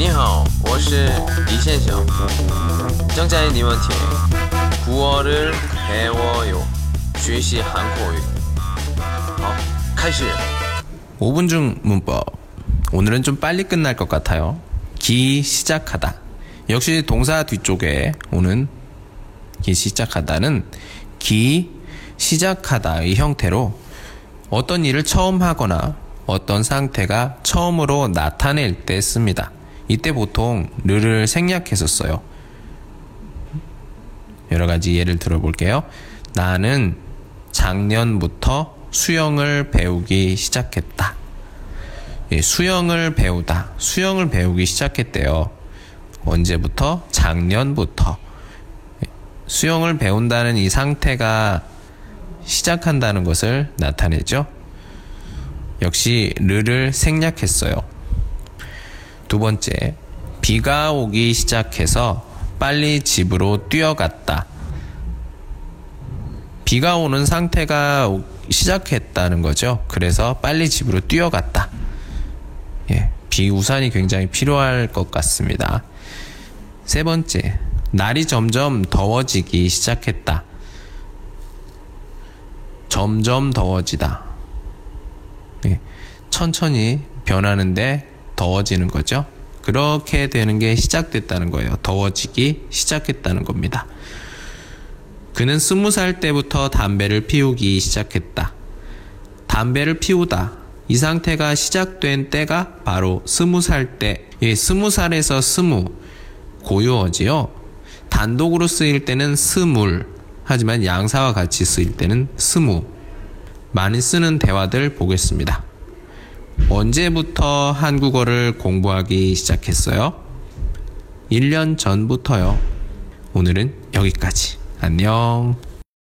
你好，我是李先生。正在你们听古어를배워요学习韩国语。好，开始。 5분 중 문법. 오늘은 좀 빨리 끝날 것 같아요. 기 시작하다. 역시 동사 뒤쪽에 오는 기 시작하다는 기 시작하다의 형태로 어떤 일을 처음 하거나 어떤 상태가 처음으로 나타낼 때 씁니다. 이때 보통 르를 생략해서 써요. 여러 가지 예를 들어볼게요. 나는 작년부터 수영을 배우기 시작했다. 예, 수영을 배우다. 수영을 배우기 시작했대요. 언제부터? 작년부터. 예, 수영을 배운다는 이 상태가 시작한다는 것을 나타내죠. 역시 르를 생략했어요. 두 번째, 비가 오기 시작해서 빨리 집으로 뛰어갔다. 비가 오는 상태가 오- 시작했다는 거죠. 그래서 빨리 집으로 뛰어갔다. 예, 비 우산이 굉장히 필요할 것 같습니다. 세 번째, 날이 점점 더워지기 시작했다. 점점 더워지다. 예, 천천히 변하는데 더워지는 거죠. 그렇게 되는 게 시작됐다는 거예요. 더워지기 시작했다는 겁니다. 그는 스무 살 때부터 담배를 피우기 시작했다. 담배를 피우다. 이 상태가 시작된 때가 바로 스무 살 때. 예, 스무 살에서 스무. 고유어지요. 단독으로 쓰일 때는 스물. 하지만 양사와 같이 쓰일 때는 스무. 많이 쓰는 대화들 보겠습니다. 언제부터 한국어를 공부하기 시작했어요? 1년 전부터요. 오늘은 여기까지. 안녕.